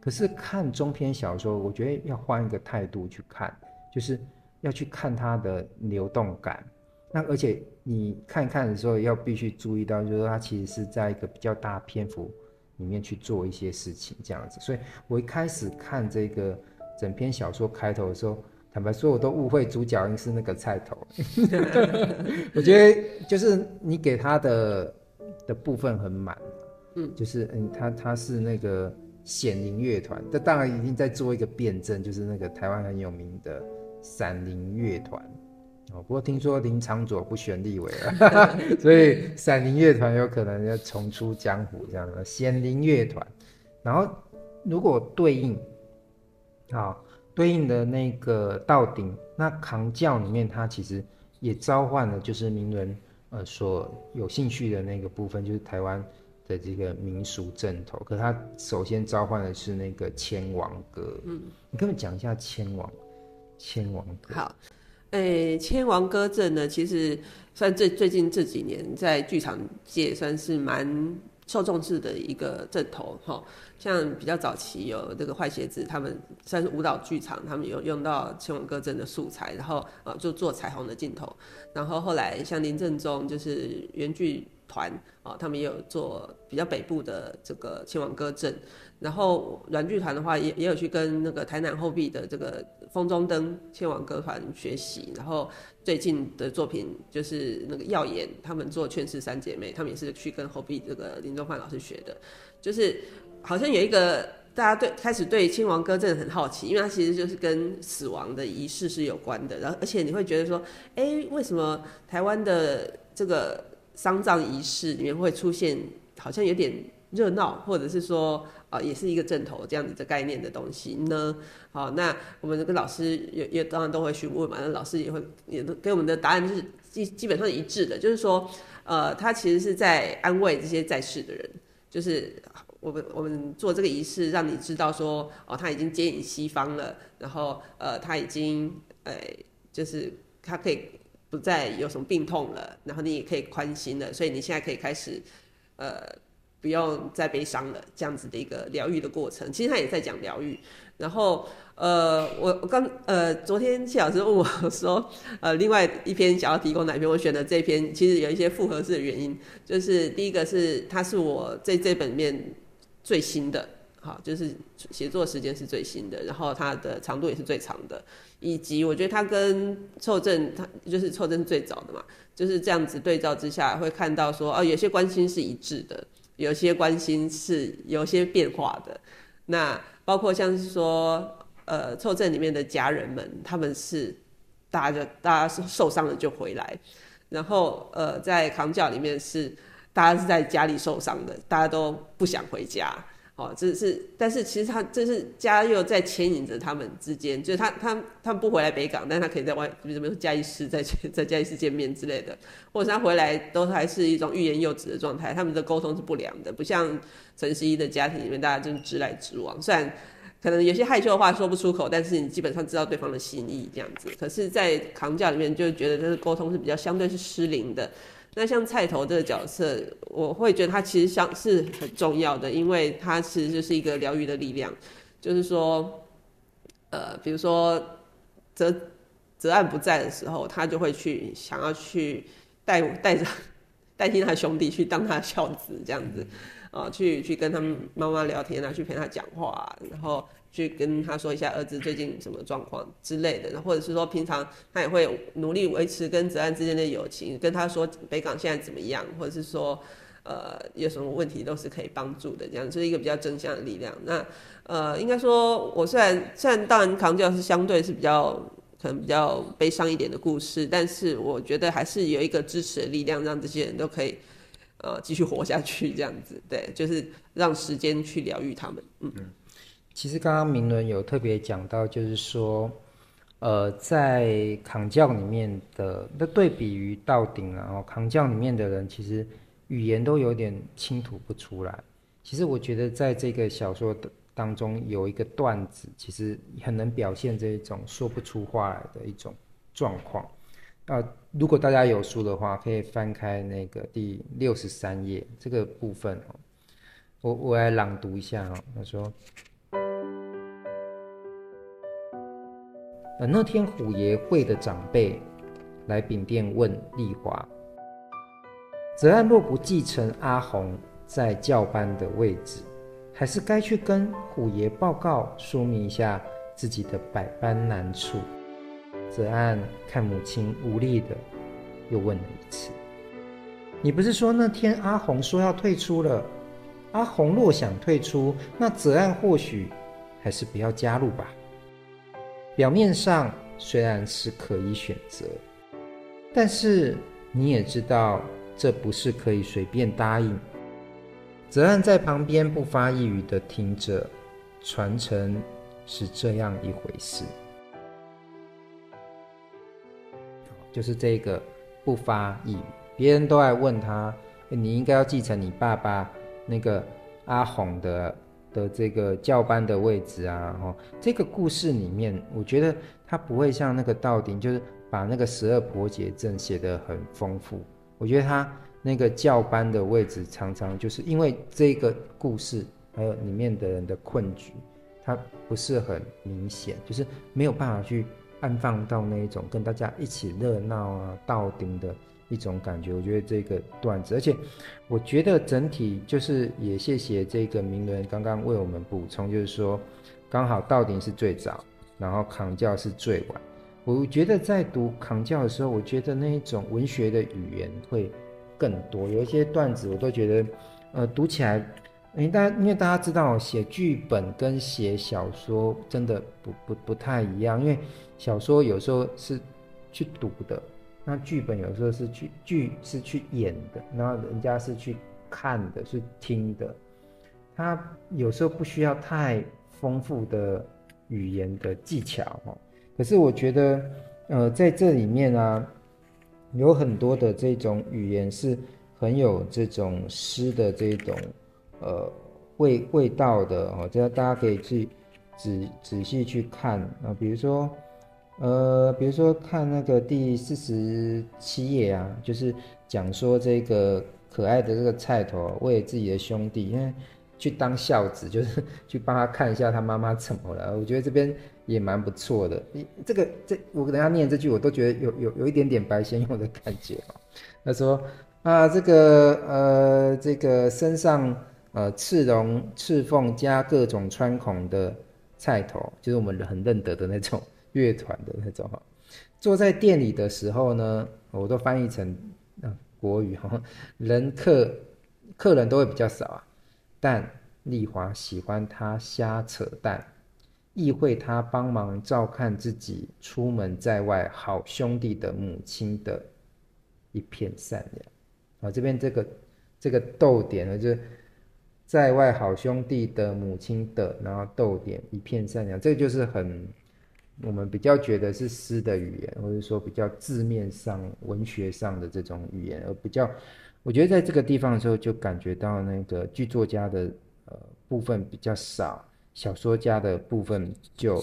可是看中篇小说，我觉得要换一个态度去看，就是要去看它的流动感。那而且你看一看的时候，要必须注意到，就是说它其实是在一个比较大篇幅里面去做一些事情这样子。所以我一开始看这个整篇小说开头的时候，坦白说，我都误会主角应是那个菜头。我觉得就是你给他的。的部分很满，嗯，就是嗯，他他是那个显灵乐团，这当然已经在做一个辩证，就是那个台湾很有名的闪灵乐团。哦，不过听说林昶佐不选立委了，所以闪灵乐团有可能要重出江湖这样的显灵乐团。然后如果对应，好，对应的那个道鼎，那扛教里面他其实也召唤了，就是明伦呃所有兴趣的那个部分，就是台湾的这个民俗阵头。可他首先召唤的是那个千王歌，嗯，你跟我讲一下千王，千王歌。好。诶、欸，千王歌阵呢，其实算最最近这几年在剧场界算是蛮受众制的一个阵头哈。像比较早期有这个坏鞋子，他们算是舞蹈剧场，他们有用到牵亡歌阵的素材，然后呃就做彩虹的镜头。然后后来像林正中就是原剧团啊，他们也有做比较北部的这个牵亡歌阵。然后软剧团的话也也有去跟那个台南后壁的这个风中灯牵亡歌团学习，然后最近的作品就是那个耀眼，他们做劝世三姐妹，他们也是去跟后壁这个林中范老师学的，就是好像有一个大家对开始对亲王歌真的很好奇，因为它其实就是跟死亡的仪式是有关的，然后而且你会觉得说，哎，为什么台湾的这个丧葬仪式里面会出现好像有点热闹，或者是说。啊，也是一个正头这样子的概念的东西呢。好，那我们跟老师也也当然都会询问嘛，那老师也会也都给我们的答案就是基基本上一致的，就是说，呃，他其实是在安慰这些在世的人，就是我们我们做这个仪式，让你知道说，哦，他已经接引西方了，然后呃，他已经呃，就是他可以不再有什么病痛了，然后你也可以宽心了，所以你现在可以开始呃。不用再悲伤了，这样子的一个疗愈的过程，其实他也在讲疗愈。然后，呃，我我刚呃，昨天谢老师问我说，呃，另外一篇想要提供哪篇，我选的这篇其实有一些复合式的原因，就是第一个是它是我这这本面最新的，好，就是写作时间是最新的，然后它的长度也是最长的，以及我觉得它跟凑正，它就是凑正最早的嘛，就是这样子对照之下会看到说，哦，有些关心是一致的。有些关心是有些变化的，那包括像是说，呃，凑正里面的家人们，他们是大家就大家受受伤了就回来，然后呃，在扛教里面是大家是在家里受伤的，大家都不想回家。哦，这是，但是其实他这是家又在牵引着他们之间，就是他他他们不回来北港，但他可以在外，比如说嘉义市在在嘉义市见面之类的，或者他回来都还是一种欲言又止的状态，他们的沟通是不良的，不像陈十一的家庭里面大家就是直来直往，虽然可能有些害羞的话说不出口，但是你基本上知道对方的心意这样子，可是，在扛架里面就觉得这个沟通是比较相对是失灵的。那像菜头这个角色，我会觉得他其实像是很重要的，因为他其实就是一个疗愈的力量。就是说，呃，比如说泽泽岸不在的时候，他就会去想要去带带着 代替他兄弟去当他孝子这样子，啊、去去跟他们妈妈聊天啊，去陪他讲话、啊，然后。去跟他说一下儿子最近什么状况之类的，或者是说平常他也会努力维持跟泽安之间的友情，跟他说北港现在怎么样，或者是说呃有什么问题都是可以帮助的，这样是一个比较正向的力量。那呃应该说，我虽然虽然当然扛教是相对是比较可能比较悲伤一点的故事，但是我觉得还是有一个支持的力量，让这些人都可以呃继续活下去，这样子对，就是让时间去疗愈他们，嗯。其实刚刚明伦有特别讲到，就是说，呃，在扛教里面的那对比于道鼎，然后扛教里面的人，其实语言都有点倾吐不出来。其实我觉得在这个小说的当中有一个段子，其实很能表现这一种说不出话来的一种状况。啊，如果大家有书的话，可以翻开那个第六十三页这个部分哦，我我来朗读一下哦，他说。呃，那天虎爷会的长辈来饼店问丽华：泽安若不继承阿红在教班的位置，还是该去跟虎爷报告，说明一下自己的百般难处。泽安看母亲无力的，又问了一次：“你不是说那天阿红说要退出了？阿红若想退出，那泽岸或许还是不要加入吧。表面上虽然是可以选择，但是你也知道，这不是可以随便答应。泽岸在旁边不发一语的听着，传承是这样一回事，就是这个不发一语，别人都爱问他，你应该要继承你爸爸那个阿红的的这个教班的位置啊。哦，这个故事里面，我觉得他不会像那个道鼎，就是把那个十二婆姐阵写得很丰富。我觉得他。那个教班的位置，常常就是因为这个故事，还有里面的人的困局，他不是很明显，就是没有办法去安放到那一种跟大家一起热闹啊、道鼎的一种感觉。我觉得这个段子，而且我觉得整体就是也谢谢这个明伦刚刚为我们补充，就是说刚好道鼎是最早，然后扛教是最晚。我觉得在读扛教的时候，我觉得那一种文学的语言会。更多有一些段子，我都觉得，呃，读起来，因为大家因为大家知道，写剧本跟写小说真的不不不太一样，因为小说有时候是去读的，那剧本有时候是去剧是去演的，然后人家是去看的，是听的，他有时候不需要太丰富的语言的技巧哦。可是我觉得，呃，在这里面啊。有很多的这种语言是很有这种诗的这种呃味味道的哦，这大家可以去仔仔细去看啊，比如说呃，比如说看那个第四十七页啊，就是讲说这个可爱的这个菜头为自己的兄弟，因为去当孝子，就是去帮他看一下他妈妈怎么了。我觉得这边。也蛮不错的，你 这个这我等下念这句，我都觉得有有有一点点白先勇的感觉哦。他说啊，这个呃这个身上呃刺龙刺凤加各种穿孔的菜头，就是我们很认得的那种乐团的那种哈。坐在店里的时候呢，我都翻译成国语哈，人客客人都会比较少啊，但丽华喜欢他瞎扯淡。意会他帮忙照看自己出门在外好兄弟的母亲的一片善良啊，这边这个这个逗点呢，就是在外好兄弟的母亲的，然后逗点一片善良，这个就是很我们比较觉得是诗的语言，或者说比较字面上文学上的这种语言，而比较我觉得在这个地方的时候就感觉到那个剧作家的呃部分比较少。小说家的部分就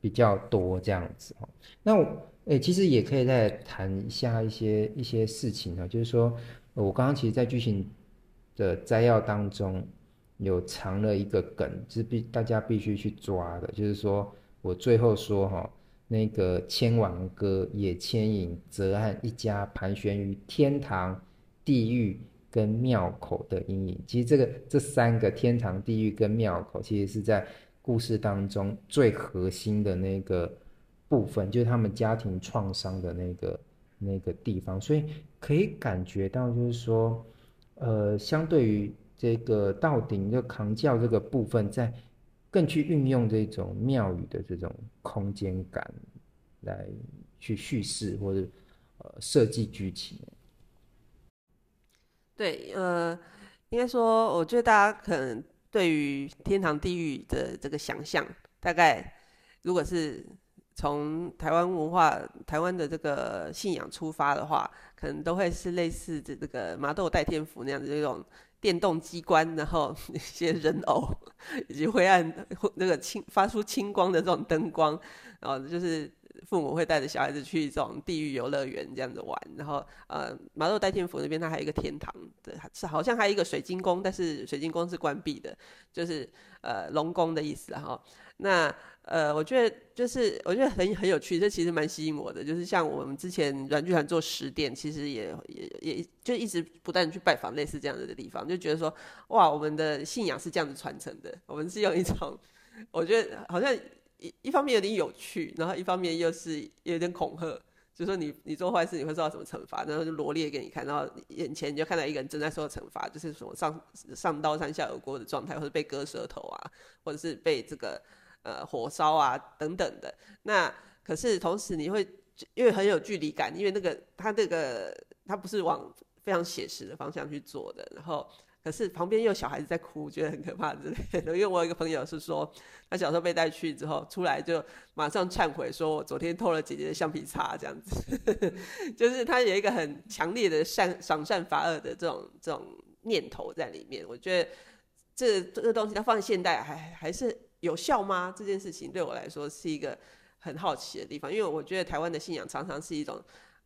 比较多这样子哦，那我诶其实也可以再谈一下一些一些事情呢，就是说我刚刚其实，在剧情的摘要当中有藏了一个梗，是必大家必须去抓的，就是说我最后说哈，那个千王哥也牵引泽岸一家盘旋于天堂、地狱。跟庙口的阴影，其实这个这三个天堂、地狱跟庙口，其实是在故事当中最核心的那个部分，就是他们家庭创伤的那个那个地方，所以可以感觉到，就是说，呃，相对于这个道鼎就扛轿这个部分，在更去运用这种庙宇的这种空间感来去叙事或者呃设计剧情。对，呃，应该说，我觉得大家可能对于天堂、地狱的这个想象，大概如果是从台湾文化、台湾的这个信仰出发的话，可能都会是类似这这个麻豆代天府那样的这种电动机关，然后 一些人偶，以及灰暗那个青发出青光的这种灯光，然后就是。父母会带着小孩子去这种地狱游乐园这样子玩，然后呃，马豆代天府那边它还有一个天堂，对，是好像还有一个水晶宫，但是水晶宫是关闭的，就是呃龙宫的意思哈。那呃，我觉得就是我觉得很很有趣，这其实蛮吸引我的，就是像我们之前阮剧团做十殿，其实也也也就一直不断去拜访类似这样子的地方，就觉得说哇，我们的信仰是这样子传承的，我们是用一种我觉得好像。一一方面有点有趣，然后一方面又是有点恐吓就说你你做坏事你会受到什么惩罚，然后就罗列给你看，然后眼前你就看到一个人正在受到惩罚，就是什么上上刀山下油锅的状态，或者被割舌头啊，或者是被这个呃火烧啊等等的。那可是同时你会因为很有距离感，因为那个他这个他不是往非常写实的方向去做的，然后。可是旁边有小孩子在哭，觉得很可怕之类的。因为我有一个朋友是说，他小时候被带去之后出来就马上忏悔，说我昨天偷了姐姐的橡皮擦，这样子，就是他有一个很强烈的善赏善罚恶的这种这种念头在里面。我觉得这这个东西，它放在现代还还是有效吗？这件事情对我来说是一个很好奇的地方，因为我觉得台湾的信仰常常是一种。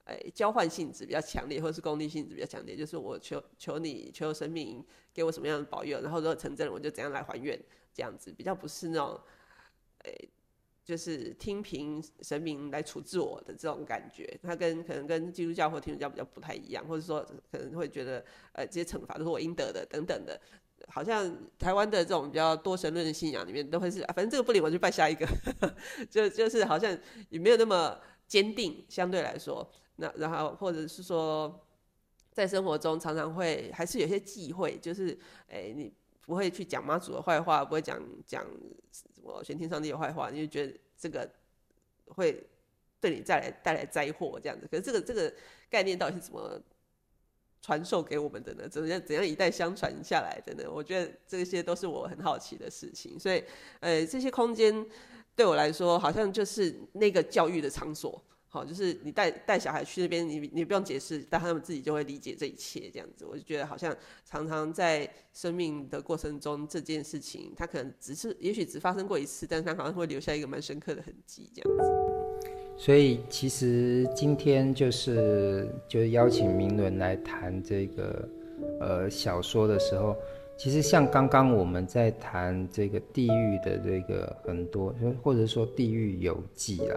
哎，交换性质比较强烈，或是功利性质比较强烈，就是我求求你求神明给我什么样的保佑，然后如果成真了，我就怎样来还愿，这样子比较不是那种，哎，就是听凭神明来处置我的这种感觉。它跟可能跟基督教或天主教比较不太一样，或者说可能会觉得，呃，这些惩罚都是我应得的等等的。好像台湾的这种比较多神论的信仰里面，都会是，反正这个不灵，我就拜下一个，就就是好像也没有那么坚定，相对来说。那然后或者是说，在生活中常常会还是有些忌讳，就是诶，你不会去讲妈祖的坏话，不会讲讲什么玄天上帝的坏话，你就觉得这个会对你带来带来灾祸这样子。可是这个这个概念到底是怎么传授给我们的呢？怎样怎样一代相传下来的呢？我觉得这些都是我很好奇的事情。所以，呃，这些空间对我来说，好像就是那个教育的场所。好，就是你带带小孩去那边，你你不用解释，但他们自己就会理解这一切，这样子。我就觉得好像常常在生命的过程中，这件事情它可能只是，也许只发生过一次，但是它好像会留下一个蛮深刻的痕迹，这样子。所以其实今天就是就是邀请明伦来谈这个呃小说的时候，其实像刚刚我们在谈这个地狱的这个很多，或者说地狱游记啦。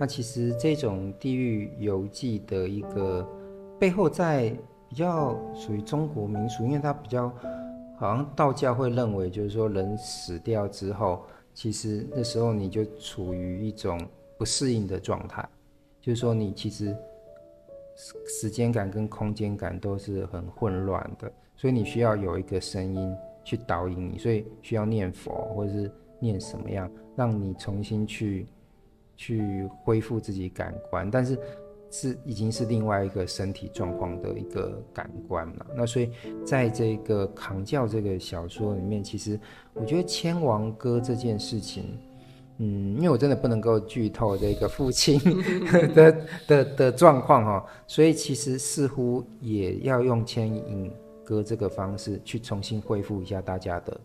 那其实这种地狱游记的一个背后，在比较属于中国民俗，因为它比较好像道教会认为，就是说人死掉之后，其实那时候你就处于一种不适应的状态，就是说你其实时间感跟空间感都是很混乱的，所以你需要有一个声音去导引你，所以需要念佛或者是念什么样，让你重新去。去恢复自己感官，但是是已经是另外一个身体状况的一个感官了。那所以在这个《扛教》这个小说里面，其实我觉得千王哥这件事情，嗯，因为我真的不能够剧透这个父亲 的的的状况哈，所以其实似乎也要用牵引歌这个方式去重新恢复一下大家的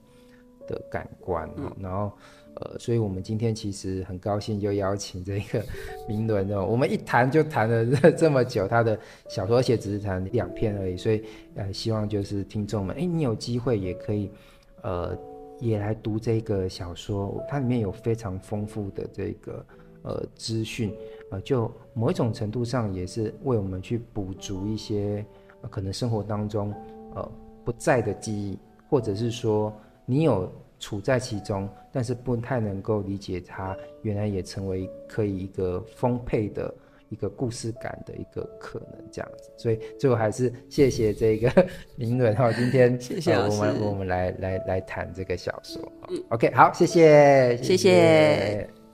的感官哈，然后。呃，所以我们今天其实很高兴，就邀请这个 明伦哦。我们一谈就谈了这这么久，他的小说，而且只是谈两篇而已。所以，呃，希望就是听众们，哎，你有机会也可以，呃，也来读这个小说。它里面有非常丰富的这个呃资讯，呃，就某一种程度上也是为我们去补足一些，可能生活当中呃不在的记忆，或者是说你有。处在其中，但是不太能够理解它，原来也成为可以一个丰沛的一个故事感的一个可能这样子。所以最后还是谢谢这个林伦哈，今天 谢谢、呃、我们我们来来来谈这个小说。嗯，OK，好，谢谢，谢谢。谢谢。